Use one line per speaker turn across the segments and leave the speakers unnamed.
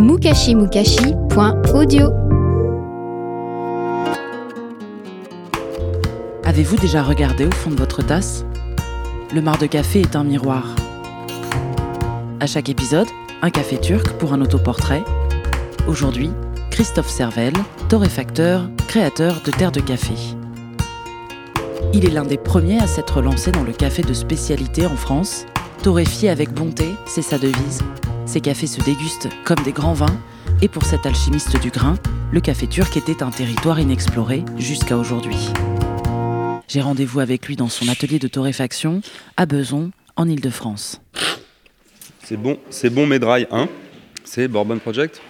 mukashimukashi.audio.
Avez-vous déjà regardé au fond de votre tasse? Le mar de café est un miroir. À chaque épisode, un café turc pour un autoportrait. Aujourd'hui, Christophe Servel, torréfacteur, créateur de Terre de Café. Il est l'un des premiers à s'être lancé dans le café de spécialité en France. Torréfié avec bonté, c'est sa devise. Ses cafés se dégustent comme des grands vins, et pour cet alchimiste du grain, le café turc était un territoire inexploré jusqu'à aujourd'hui. J'ai rendez-vous avec lui dans son atelier de torréfaction à Beson, en Ile-de-France.
C'est bon, c'est bon Medrai 1. C'est Bourbon Project?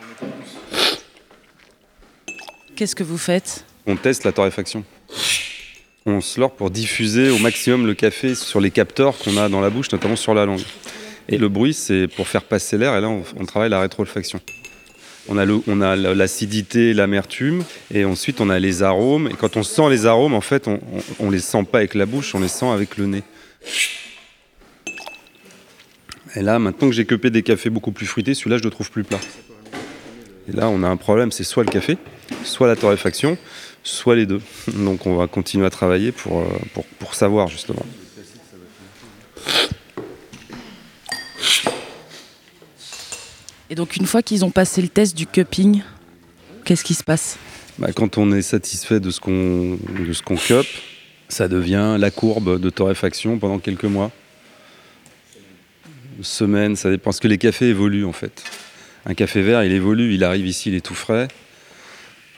Qu'est-ce que vous faites?
On teste la torréfaction. On se lore pour diffuser au maximum le café sur les capteurs qu'on a dans la bouche, notamment sur la langue. Et le bruit, c'est pour faire passer l'air, et là, on, travaille la rétroolfaction. On a, le- on a l'acidité, l'amertume, et ensuite on a les arômes. Et quand on sent les arômes, en fait, on, on, on les sent pas avec la bouche, on les sent avec le nez. Et là, maintenant que j'ai cupé des cafés beaucoup plus fruités, celui-là, je le trouve plus plat. Et là, on a un problème, c'est soit le café, soit la torréfaction, soit les deux. Donc on va continuer à travailler pour, euh, pour, pour savoir justement.
Et donc une fois qu'ils ont passé le test du cupping, qu'est-ce qui se passe?
Bah, quand on est satisfait de ce qu'on cup, ça devient la courbe de torréfaction pendant quelques mois. Semaines, ça dépend. Parce que les cafés évoluent en fait. Un café vert, il évolue, il arrive ici, il est tout frais.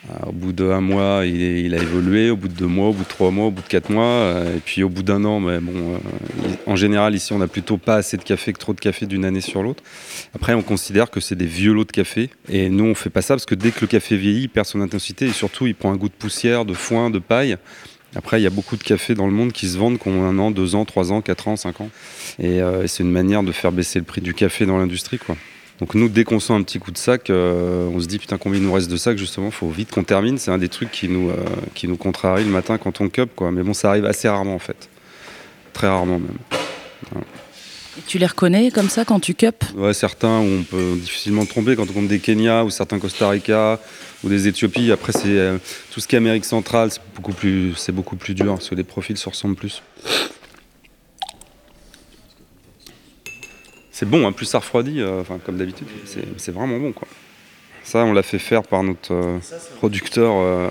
Euh, Au bout d'un mois, il, a évolué. Au bout de deux mois, au bout de trois mois, au bout de quatre mois, euh, et puis au bout d'un an, mais euh, en général ici, on n'a plutôt pas assez de café que trop de café d'une année sur l'autre. Après, on considère que c'est des vieux lots de café. Et nous, on fait pas ça parce que dès que le café vieillit, il perd son intensité et surtout, il prend un goût de poussière, de foin, de paille. Après, il y a beaucoup de cafés dans le monde qui se vendent, qui ont un an, deux ans, trois ans, quatre ans, cinq ans. Et, et c'est une manière de faire baisser le prix du café dans l'industrie, quoi. Donc nous, dès qu'on sent un petit coup de sac, euh, on se dit putain combien il nous reste de sac justement, faut vite qu'on termine. C'est un des trucs qui nous, euh, qui nous contrarie le matin quand on cup, quoi. Mais bon, ça arrive assez rarement en fait, très rarement même.
Et Tu les reconnais comme ça quand tu cup?
Ouais, certains où on peut difficilement tromper quand on compte des Kenya ou certains Costa Rica ou des Éthiopies. Après, c'est euh, tout ce qui est Amérique centrale, c'est beaucoup plus, c'est beaucoup plus dur parce que les profils se ressemblent plus. C'est bon, hein, plus ça refroidit, euh, enfin comme d'habitude, c'est vraiment bon quoi. Ça, on l'a fait faire par notre euh, producteur euh,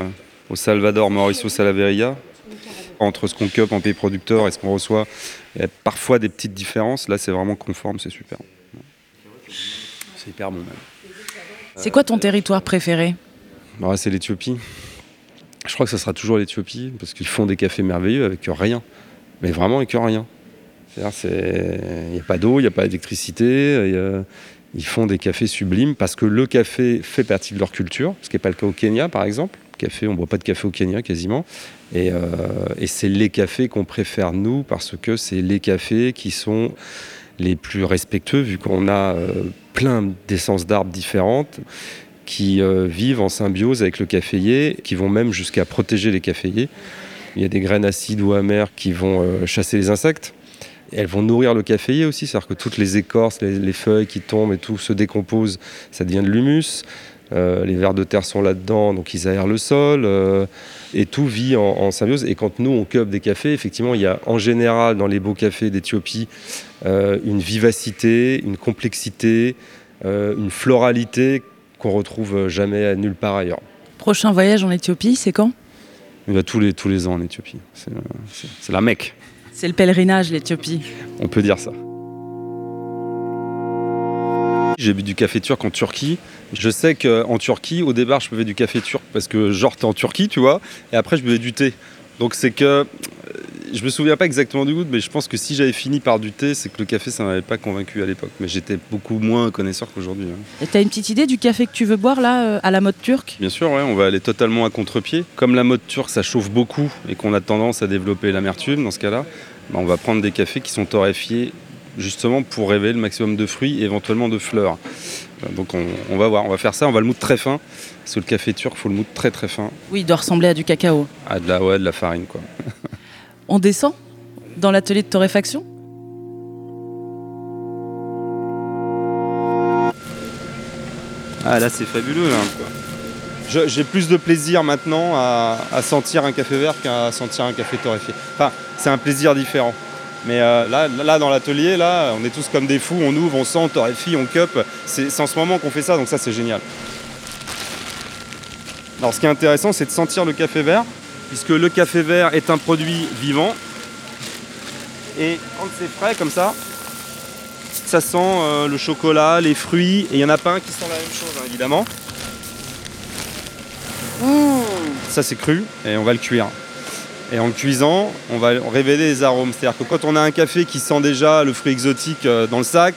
au Salvador, Mauricio Salaveria. Entre ce qu'on cup en pays producteur et ce qu'on reçoit, il y a parfois des petites différences. Là, c'est vraiment conforme, c'est super. C'est hyper bon même.
C'est quoi ton territoire préféré?
Bah, c'est l'Éthiopie. Je crois que ça sera toujours l'Éthiopie parce qu'ils font des cafés merveilleux avec rien. Mais vraiment avec rien. Il n'y a pas d'eau, il n'y a pas d'électricité. a- Ils font des cafés sublimes parce que le café fait partie de leur culture, ce qui n'est pas le cas au Kenya par exemple. On ne boit pas de café au Kenya quasiment. Et, euh, et c'est les cafés qu'on préfère nous parce que c'est les cafés qui sont les plus respectueux vu qu'on a euh, plein d'essences d'arbres différentes qui euh, vivent en symbiose avec le caféier, qui vont même jusqu'à protéger les caféiers. Il y a des graines acides ou amères qui vont euh, chasser les insectes. Elles vont nourrir le caféier aussi, c'est-à-dire que toutes les écorces, les, les feuilles qui tombent et tout se décomposent, ça devient de l'humus. Euh, les vers de terre sont là-dedans, donc ils aèrent le sol. euh, et tout vit en, en symbiose. Et quand nous, on cueille des cafés, effectivement, il y a en général dans les beaux cafés d'Éthiopie euh, une vivacité, une complexité, euh, une floralité qu'on retrouve jamais nulle part ailleurs.
Prochain voyage en Éthiopie, c'est quand?
Il va tous les, tous les ans en Éthiopie. C'est la Mecque,
C'est le pèlerinage, l'Éthiopie.
on peut dire ça. J'ai bu du café turc en Turquie. Je sais qu'en Turquie, au départ, je buvais du café turc parce que genre t'es en Turquie, tu vois, et après je buvais du thé. Donc c'est que je me souviens pas exactement du goût, mais je pense que si j'avais fini par du thé, c'est que le café ça m'avait pas convaincu à l'époque. Mais j'étais beaucoup moins connaisseur qu'aujourd'hui. hein.
Et t'as une petite idée du café que tu veux boire là, euh, à la mode turque?
Bien sûr, ouais, on va aller totalement à contre-pied. Comme la mode turque, ça chauffe beaucoup et qu'on a tendance à développer l'amertume dans ce cas-là, bah, on va prendre des cafés qui sont torréfiés justement pour révéler le maximum de fruits et éventuellement de fleurs. Euh, Donc on, on va voir, on va faire ça, on va le moudre très fin, parce que le café turc, faut le moudre très très fin,
Oui, il doit ressembler à du cacao.
à de la, ouais, de la farine quoi.
On descend dans l'atelier de torréfaction?
Ah là c'est fabuleux là. J'ai plus de plaisir maintenant à, sentir un café vert qu'à sentir un café torréfié. Enfin, c'est un plaisir différent. Mais euh, là, là, dans l'atelier, là, on est tous comme des fous, on ouvre, on sent, on torréfie, on cup. C'est en ce moment qu'on fait ça, donc ça c'est génial. Alors ce qui est intéressant, c'est de sentir le café vert, puisque le café vert est un produit vivant. Et quand c'est frais comme ça, ça sent euh, le chocolat, les fruits, et il y en a pas un qui sent la même chose, hein, évidemment. Mmh. Ça c'est cru, et on va le cuire. Et en le cuisant, on va révéler les arômes. C'est-à-dire que quand on a un café qui sent déjà le fruit exotique euh, dans le sac,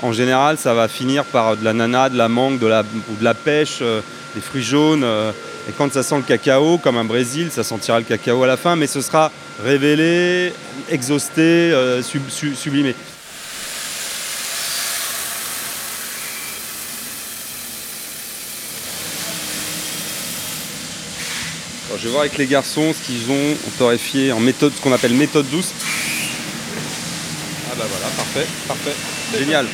en général, ça va finir par de l'ananas, de la mangue, de la, ou de la pêche, euh, des fruits jaunes. Et quand ça sent le cacao, comme un Brésil, ça sentira le cacao à la fin, mais ce sera révélé, exhausté, sublimé. je vais voir avec les garçons ce qu'ils ont torréfié en méthode, ce qu'on appelle méthode douce. Ah bah voilà, parfait, parfait, génial.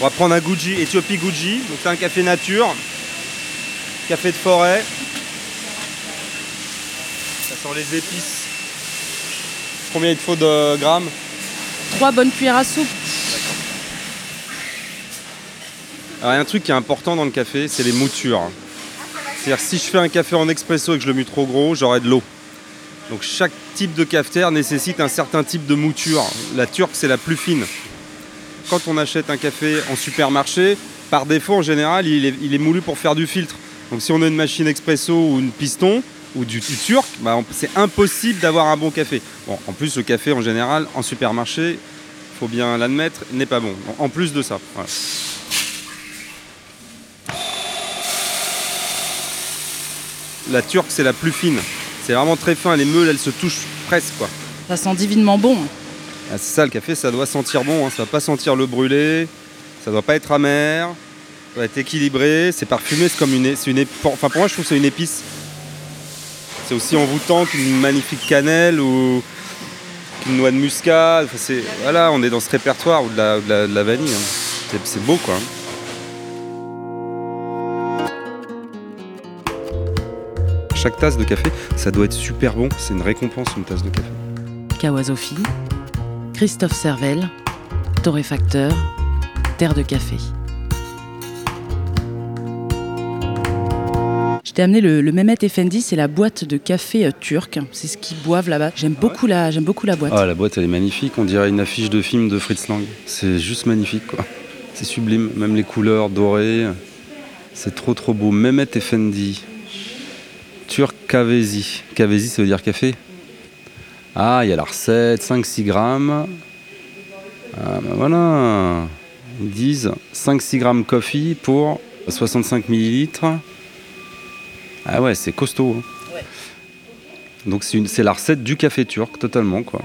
On va prendre un Gucci, Ethiopie Gucci, donc c'est un café nature, café de forêt. Ça sent les épices. Combien il te faut de grammes
Trois bonnes cuillères à soupe.
Alors il y a un truc qui est important dans le café, c'est les moutures. C'est-à-dire si je fais un café en expresso et que je le mets trop gros, j'aurai de l'eau. Donc chaque type de cafetière nécessite un certain type de mouture. La turque, c'est la plus fine. Quand on achète un café en supermarché, par défaut, en général, il est, moulu pour faire du filtre. Donc si on a une machine expresso ou une piston ou du, turc, bah, c'est impossible d'avoir un bon café. Bon, en plus, le café, en général, en supermarché, il faut bien l'admettre, n'est pas bon. En plus de ça. La turque, c'est la plus fine. C'est vraiment très fin. Les meules, elles se touchent presque. Quoi.
Ça sent divinement bon.
Ah, c'est ça, le café, ça doit sentir bon. Hein. Ça va pas sentir le brûlé. Ça doit pas être amer. Doit être équilibré. C'est parfumé. C'est comme une, c'est une Enfin, pour moi, je trouve que c'est une épice. C'est aussi envoûtant qu'une magnifique cannelle ou une noix de muscade. voilà, on est dans ce répertoire ou de la, vanille. Hein. C'est, beau, quoi. Chaque tasse de café, ça doit être super bon. C'est une récompense, une tasse de café.
Kawasofi, Christophe Servel, torréfacteur, terre de café. T'ai amené le, Mehmet Effendi, c'est la boîte de café euh, turc. C'est ce qu'ils boivent là-bas. J'aime beaucoup, la, j'aime beaucoup la boîte.
Ah, la boîte, elle est magnifique. On dirait une affiche de film de Fritz Lang. C'est juste magnifique, quoi. C'est sublime. Même les couleurs dorées. C'est trop, trop beau. Mehmet Effendi. Turc Kavesi. Kavesi, ça veut dire café Ah, il y a la recette, 5-6 grammes. Ah, ben voilà. Ils disent 5-6 grammes coffee pour 65 millilitres. Ah ouais, c'est costaud. Hein. Donc c'est la recette du café turc, totalement. quoi.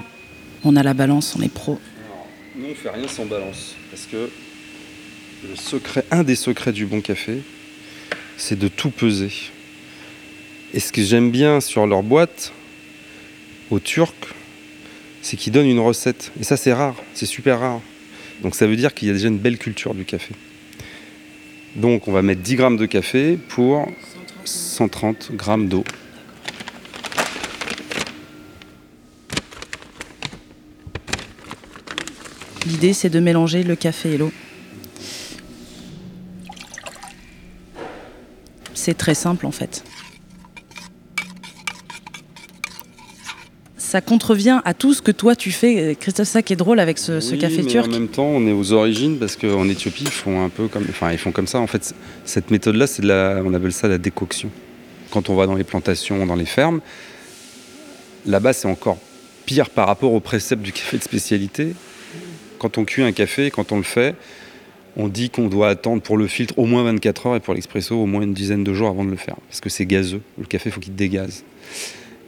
On a la balance, on est pro.
Nous, on fait rien sans balance. Parce que le secret, un des secrets du bon café, c'est de tout peser. Et ce que j'aime bien sur leur boîte, aux Turcs, c'est qu'ils donnent une recette. Et ça, c'est rare, c'est super rare. Donc ça veut dire qu'il y a déjà une belle culture du café. Donc on va mettre 10 grammes de café pour 130 grammes d'eau.
L'idée, c'est de mélanger le café et l'eau. C'est très simple en fait. Ça contrevient à tout ce que toi tu fais. Christophe, ça qui est drôle avec ce, café turc.
En même temps, on est aux origines parce qu'en Éthiopie, ils font un peu comme, enfin, ils font comme ça. En fait, cette méthode-là, c'est la, on appelle ça la décoction. Quand on va dans les plantations, dans les fermes, là-bas, c'est encore pire par rapport au précepte du café de spécialité. Quand on cuit un café, quand on le fait, on dit qu'on doit attendre pour le filtre au moins 24 heures et pour l'expresso au moins une dizaine de jours avant de le faire. Parce que c'est gazeux. Le café, il faut qu'il dégaze.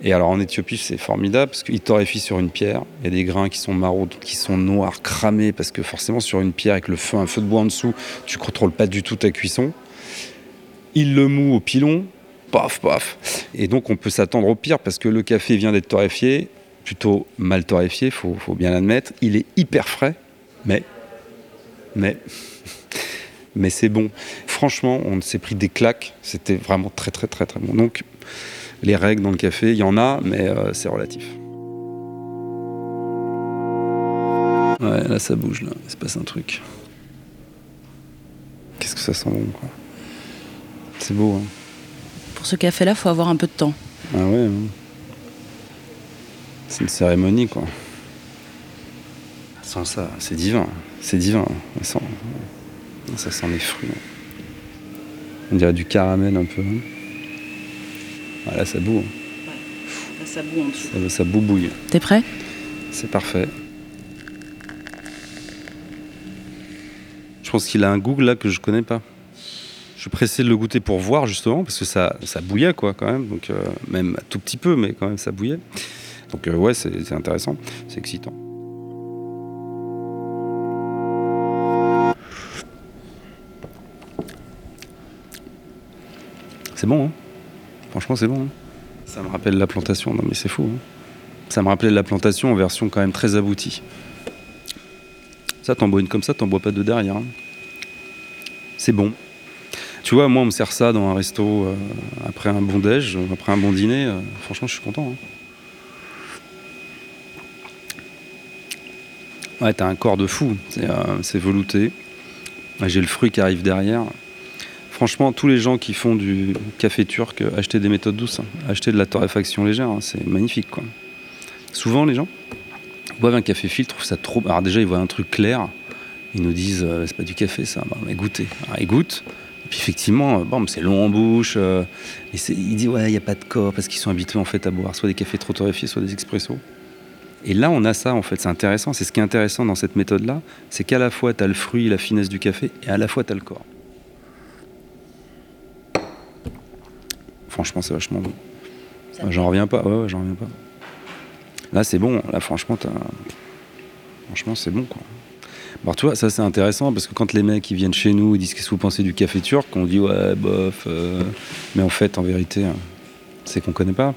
Et alors en Éthiopie, c'est formidable parce qu'ils torréfient sur une pierre. Il y a des grains qui sont marauds, qui sont noirs, cramés, parce que forcément sur une pierre avec le feu, un feu de bois en dessous, tu contrôles pas du tout ta cuisson. Ils le mouent au pilon, paf, paf. Et donc on peut s'attendre au pire parce que le café vient d'être torréfié, plutôt mal torréfié, faut, faut bien l'admettre. Il est hyper frais, mais, mais, mais c'est bon. franchement, on s'est pris des claques. C'était vraiment très très très très bon. Donc les règles dans le café, il y en a, mais euh, c'est relatif. Ouais, là ça bouge, là. Il se passe un truc. Qu'est-ce que ça sent bon, quoi? C'est beau, hein.
Pour ce café-là, faut avoir un peu de temps.
Ah ouais. hein. C'est une cérémonie, quoi. Sans ça, c'est divin. C'est divin. Ça sent, ça sent les fruits. On dirait du caramel un peu. hein. Voilà, ça boue. hein.
ça boue en dessous.
Ça, ça boubouille.
T'es prêt?
C'est parfait. Je pense qu'il a un goût là que je connais pas. Je suis pressé de le goûter pour voir justement parce que ça, ça bouillait quoi quand même. Donc euh, même un tout petit peu, mais quand même ça bouillait. Donc euh, ouais, c'est c'est intéressant, c'est excitant. C'est bon, hein? Franchement, c'est bon. hein ça me rappelle la plantation. Non mais c'est fou. hein ça me rappelait la plantation en version quand même très aboutie. Ça, t'en bois une comme ça, t'en bois pas deux derrière. hein. C'est bon. Tu vois, moi, on me sert ça dans un resto euh, après un bon déj, après un bon dîner. euh, franchement, je suis content. Ouais, t'as un corps de fou. C'est euh, c'est velouté. J'ai le fruit qui arrive derrière. Franchement, tous les gens qui font du café turc, euh, achetez des méthodes douces. hein. De la torréfaction légère. hein. C'est magnifique. Souvent, les gens boivent un café filtre, trouvent ça trop. Alors, déjà, ils voient un truc clair. Ils nous disent, euh, c'est pas du café, ça. Bah, mais goûtez. Ils goûtent. Et puis, effectivement, euh, c'est long en bouche. et ils disent, ouais, il n'y a pas de corps parce qu'ils sont habitués, fait, à boire soit des cafés trop torréfiés, soit des expressos. Et là, on a ça, en fait. C'est intéressant. C'est ce qui est intéressant dans cette méthode-là. C'est qu'à la fois, tu as le fruit, la finesse du café, et à la fois, tu as le corps. Franchement, c'est vachement bon. J'en reviens pas. Ouais, ouais, j'en reviens pas. Là, c'est bon. Là, franchement, franchement, c'est bon, quoi. Alors, tu vois, ça, c'est intéressant parce que quand les mecs ils viennent chez nous, ils disent qu'est-ce que vous pensez du café turc, on dit ouais, bof. euh, Mais en fait, en vérité, hein, c'est qu'on connaît pas.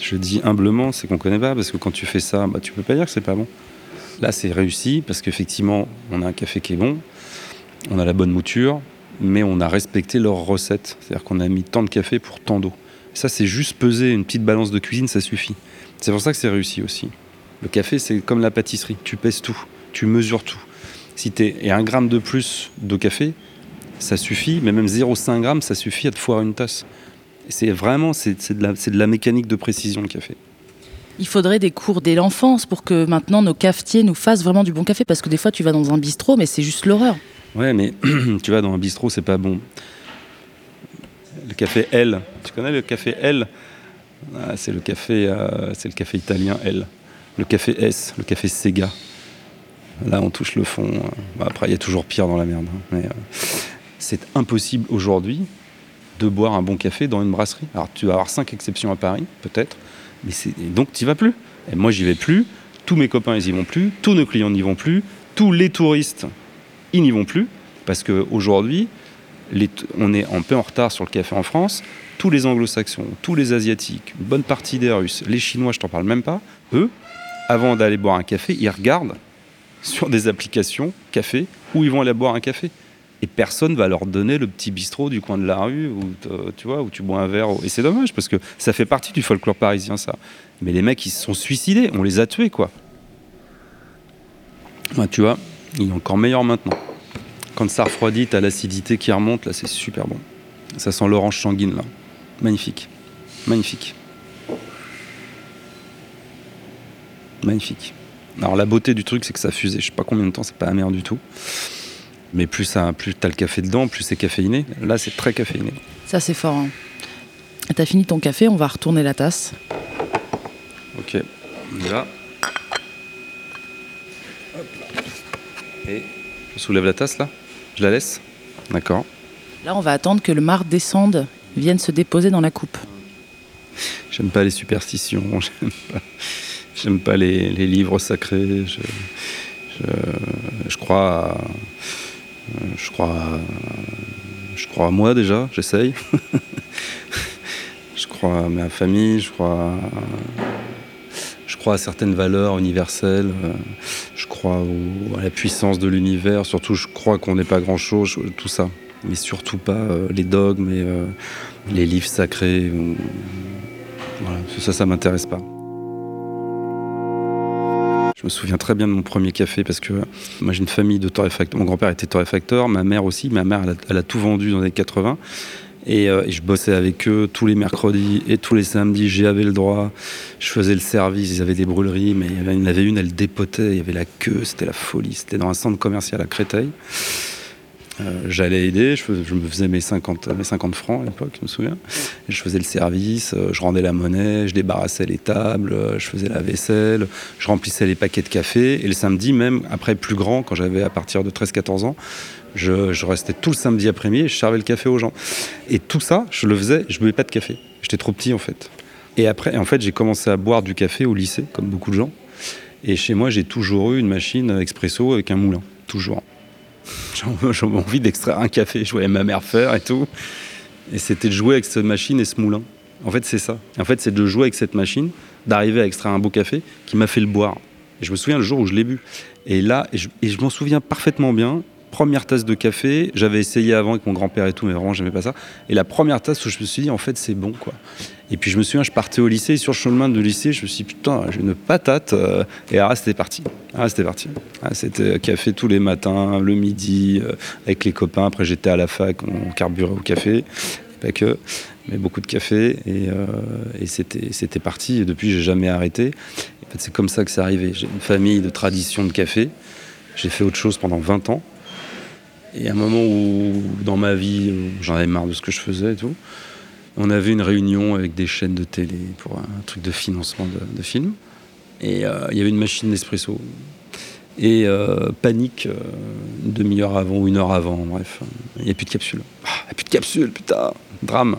Je dis humblement, c'est qu'on connaît pas parce que quand tu fais ça, bah, tu peux pas dire que c'est pas bon. Là, c'est réussi parce qu'effectivement, on a un café qui est bon, on a la bonne mouture, mais on a respecté leur recette. C'est-à-dire qu'on a mis tant de café pour tant d'eau. Ça, c'est juste peser une petite balance de cuisine, ça suffit. C'est pour ça que c'est réussi aussi. Le café, c'est comme la pâtisserie. Tu pèses tout, tu mesures tout. Si t'es et un gramme de plus de café, ça suffit, mais même 0,5 grammes, ça suffit à te foirer une tasse. C'est vraiment, c'est de, de la mécanique de précision le café.
Il faudrait des cours dès l'enfance pour que maintenant nos cafetiers nous fassent vraiment du bon café. Parce que des fois, tu vas dans un bistrot, mais c'est juste l'horreur.
Ouais, mais tu vas dans un bistrot, c'est pas bon. Le café L, tu connais le café L? Ah, C'est le café, euh, c'est le café italien L. Le café S, le café Sega. Là, on touche le fond. euh. Bah, après, il y a toujours pire dans la merde. hein, mais, euh, c'est impossible aujourd'hui de boire un bon café dans une brasserie. Alors, tu vas avoir cinq exceptions à Paris, peut-être, mais donc tu vas plus. Et moi, j'y vais plus. Tous mes copains, ils y vont plus. Tous nos clients n'y vont plus. Tous les touristes, ils n'y vont plus parce qu'aujourd'hui, on est un peu en retard sur le café en France. Tous les anglo-saxons, tous les asiatiques, une bonne partie des Russes, les Chinois, je t'en parle même pas, eux, avant d'aller boire un café, ils regardent sur des applications café où ils vont aller boire un café. Et personne va leur donner le petit bistrot du coin de la rue où, te- tu vois, où tu bois un verre. Et c'est dommage parce que ça fait partie du folklore parisien, ça. Mais les mecs, ils se sont suicidés, on les a tués, quoi. Tu vois, il est encore meilleur maintenant. Quand ça refroidit, t'as l'acidité qui remonte, là c'est super bon. Ça sent l'orange sanguine là. Magnifique. Magnifique. Magnifique. Alors la beauté du truc c'est que ça fusait, je sais pas combien de temps, c'est pas amer du tout. Mais plus ça, plus t'as le café dedans, plus c'est caféiné. Là c'est très caféiné.
Ça, c'est fort. hein. T'as fini ton café, on va retourner la tasse.
Ok. On y va. Hop là. Et je soulève la tasse là Je la laisse D'accord.
Là, on va attendre que le mar descende, vienne se déposer dans la coupe.
J'aime pas les superstitions, j'aime pas, j'aime pas les, les livres sacrés. Je, je, je crois, à, je crois, à- je crois à moi déjà. J'essaye. je crois à ma famille. Je crois, à, je crois à certaines valeurs universelles. À la puissance de l'univers. Surtout, je crois qu'on n'est pas grand chose. Tout ça. mais surtout pas euh, les dogmes et euh, les livres sacrés. Ça, ça m'intéresse pas. Je me souviens très bien de mon premier café parce que moi j'ai une famille de torréfacteurs. Mon grand-père était torréfacteur, ma mère aussi. Ma mère, elle a, tout vendu dans les 80. Euh, et, je bossais avec eux tous les mercredis et tous les samedis. J'avais le droit. Je faisais le service. Ils avaient des brûleries, mais il y en avait une, elle dépotait. Il y avait la queue. C'était la folie. C'était dans un centre commercial à Créteil. Euh, j'allais aider, je, me faisais mes 50, mes 50 francs à l'époque, je me souviens. je faisais le service, euh, je rendais la monnaie, je débarrassais les tables, je faisais la vaisselle, je remplissais les paquets de café. Et le samedi, même après plus grand, quand j'avais à partir de 13-14 ans, je, restais tout le samedi après-midi et je servais le café aux gens. Et tout ça, je le faisais, je buvais pas de café. J'étais trop petit en fait. Et après, en fait, j'ai commencé à boire du café au lycée, comme beaucoup de gens. Et chez moi, j'ai toujours eu une machine expresso avec un moulin, toujours. J'avais envie d'extraire un café. Je voyais ma mère faire et tout. Et c'était de jouer avec cette machine et ce moulin. En fait, c'est ça. En fait, c'est de jouer avec cette machine, d'arriver à extraire un beau café qui m'a fait le boire. Et je me souviens le jour où je l'ai bu. Et là, et je m'en souviens parfaitement bien première tasse de café, j'avais essayé avant avec mon grand-père et tout, mais vraiment j'aimais pas ça. Et la première tasse où je me suis dit en fait c'est bon quoi. Et puis je me souviens, je partais au lycée, sur le chemin de lycée, je me suis dit putain, j'ai une patate. Euh, et là c'était parti. Ah c'était parti. Ah, c'était café tous les matins, le midi, euh, avec les copains. Après j'étais à la fac, on carburait au café, pas que, mais beaucoup de café. Et, euh, c'était parti. Et depuis j'ai jamais arrêté. C'est comme ça que c'est arrivé. J'ai une famille de tradition de café. J'ai fait autre chose pendant 20 ans. Et à un moment où, dans ma vie, j'en avais marre de ce que je faisais et tout, on avait une réunion avec des chaînes de télé pour un truc de financement de, films. Et euh, il y avait une machine d'espresso. Et euh, panique euh, une demi-heure avant ou une heure avant, bref. Il n'y a plus de capsule. Ah, il n'y a plus de capsule, putain, drame.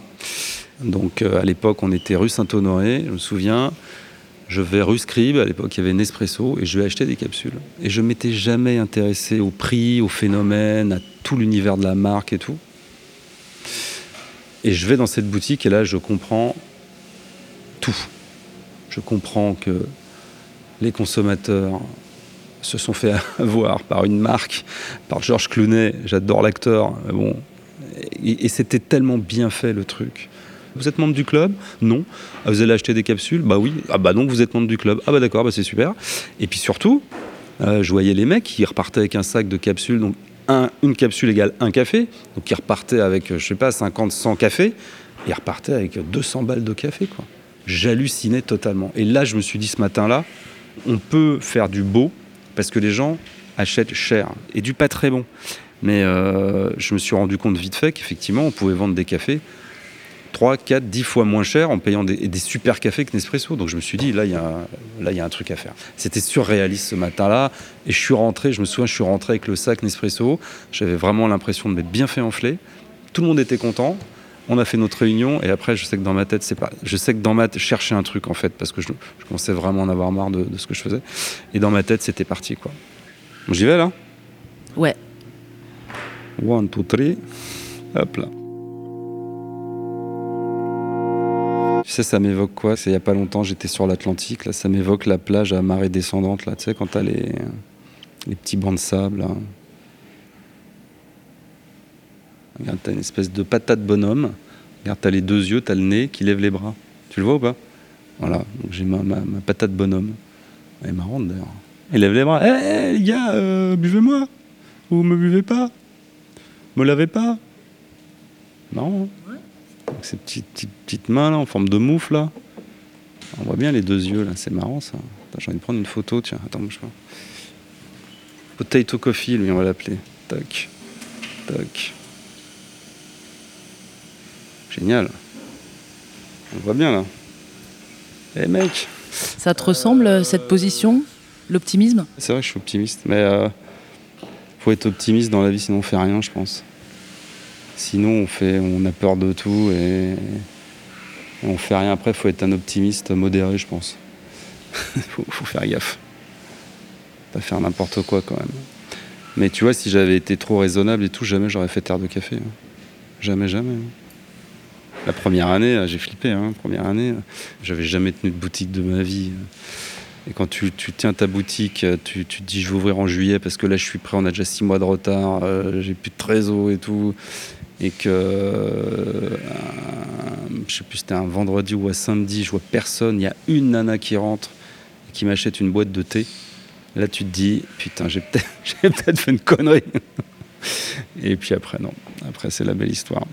Donc à l'époque, on était rue Saint-Honoré, je me souviens. Je vais rue Scribe, à l'époque il y avait Nespresso, et je vais acheter des capsules. Et je m'étais jamais intéressé au prix, au phénomène, à tout l'univers de la marque et tout. Et je vais dans cette boutique et là je comprends tout. Je comprends que les consommateurs se sont fait avoir par une marque, par Georges Clooney, j'adore l'acteur, bon, et c'était tellement bien fait le truc. Vous êtes membre du club Non. Ah, vous allez acheter des capsules Bah oui. Ah bah donc vous êtes membre du club. Ah bah d'accord, bah c'est super. Et puis surtout, euh, je voyais les mecs qui repartaient avec un sac de capsules, donc un, une capsule égale un café, donc qui repartaient avec, euh, je sais pas, 50, 100 cafés, ils repartaient avec 200 balles de café, quoi. J'hallucinais totalement. Et là, je me suis dit ce matin-là, on peut faire du beau, parce que les gens achètent cher, et du pas très bon. Mais euh, je me suis rendu compte vite fait qu'effectivement, on pouvait vendre des cafés 3, 4, 10 fois moins cher en payant des, super cafés que Nespresso. Donc je me suis dit, là, il y, a, là, y a un truc à faire. C'était surréaliste ce matin-là. Et je suis rentré, je me souviens, je suis rentré avec le sac Nespresso. J'avais vraiment l'impression de m'être bien fait enfler. Tout le monde était content. On a fait notre réunion et après, je sais que dans ma tête, c'est pas. Je sais que dans ma tête, je cherchais un truc en fait parce que je, commençais vraiment à en avoir marre de, de, ce que je faisais. Et dans ma tête, c'était parti quoi. J'y vais là?
Ouais.
One, two, three. Hop là. Tu sais, ça m'évoque quoi? C'est il y a pas longtemps, j'étais sur l'Atlantique, là, ça m'évoque la plage à marée descendante, là, tu sais, quand t'as les, les petits bancs de sable. Regarde, t'as une espèce de patate bonhomme. Regarde, t'as les deux yeux, t'as le nez qui lève les bras. Tu le vois ou pas? Voilà, donc j'ai ma, ma, patate bonhomme. Elle est marrante d'ailleurs. Elle lève les bras. Hé, hey, les gars, euh, buvez-moi Vous me buvez pas Me lavez pas Non ces petites, petites, mains là, en forme de moufle là. On voit bien les deux yeux là, c'est marrant ça. J'ai envie de prendre une photo, tiens, attends, bouge pas. Potato Coffee, lui, on va l'appeler. Tac, tac. Génial. On voit bien là. Eh hey, mec
Ça te ressemble cette position L'optimisme?
C'est vrai que je suis optimiste, mais euh, faut être optimiste dans la vie, sinon on fait rien, je pense. Sinon, on, fait, on a peur de tout et, on fait rien. Après, il faut être un optimiste modéré, je pense. Il faut, faire gaffe. Pas faire n'importe quoi quand même. Mais tu vois, si j'avais été trop raisonnable et tout, jamais j'aurais fait terre de café. Hein. Jamais, jamais. Hein. La première année, j'ai flippé. Hein. Première année, j'avais jamais tenu de boutique de ma vie. Et quand tu, tiens ta boutique, tu, te dis je vais ouvrir en juillet parce que là je suis prêt, on a déjà six mois de retard, euh, j'ai plus de trésor et tout. Et que, euh, je sais plus, c'était un vendredi ou un samedi, je vois personne, il y a une nana qui rentre et qui m'achète une boîte de thé. Là tu te dis, putain, j'ai peut-être peut fait une connerie. et puis après, non. Après, c'est la belle histoire.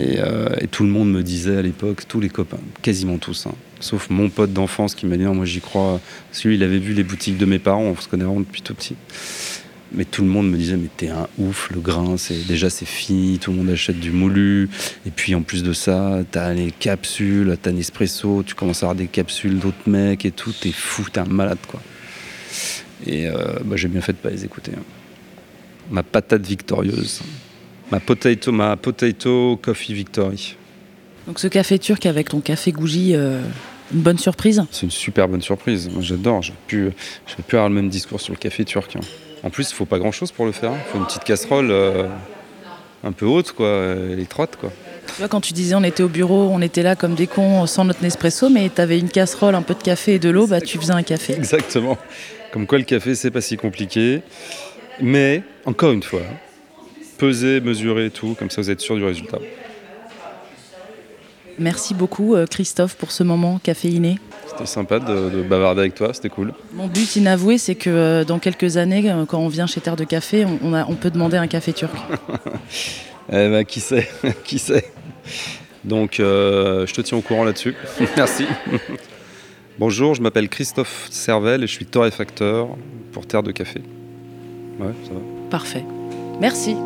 Euh, et, tout le monde me disait à l'époque, tous les copains, quasiment tous, hein, sauf mon pote d'enfance qui m'a dit non, moi j'y crois. Parce que lui, il avait vu les boutiques de mes parents, on se connaît vraiment depuis tout petit. Mais tout le monde me disait, mais t'es un ouf, le grain, c'est déjà c'est fini, tout le monde achète du moulu. Et puis en plus de ça, t'as les capsules, t'as Nespresso, tu commences à avoir des capsules d'autres mecs et tout, t'es fou, t'es un malade quoi. Et euh, bah, j'ai bien fait de pas les écouter. Hein. Ma patate victorieuse. Ma potato, ma potato coffee victory.
Donc ce café turc avec ton café gougie, euh, une bonne surprise
C'est une super bonne surprise. Moi j'adore. Je pu, pu avoir le même discours sur le café turc. Hein. En plus, il faut pas grand chose pour le faire. Il faut une petite casserole euh, un peu haute, quoi, euh, étroite, quoi.
Tu vois, quand tu disais on était au bureau, on était là comme des cons sans notre Nespresso, mais tu avais une casserole, un peu de café et de l'eau, bah tu faisais un café.
Exactement. Comme quoi le café, c'est pas si compliqué. Mais, encore une fois, peser, mesurer tout, comme ça vous êtes sûr du résultat.
Merci beaucoup euh, Christophe pour ce moment caféiné.
C'était sympa de, bavarder avec toi, c'était cool.
Mon but inavoué, c'est que euh, dans quelques années, euh, quand on vient chez Terre de Café, on, on peut demander un café turc.
eh ben, qui sait, qui sait. Donc, je te tiens au courant là-dessus. Merci. Bonjour, je m'appelle Christophe Servel et je suis torréfacteur pour Terre de Café. Ouais, ça va.
Parfait. Merci.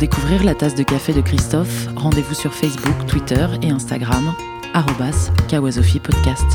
Découvrir la tasse de café de Christophe, rendez-vous sur Facebook, Twitter et Instagram, Kawasofi Podcast.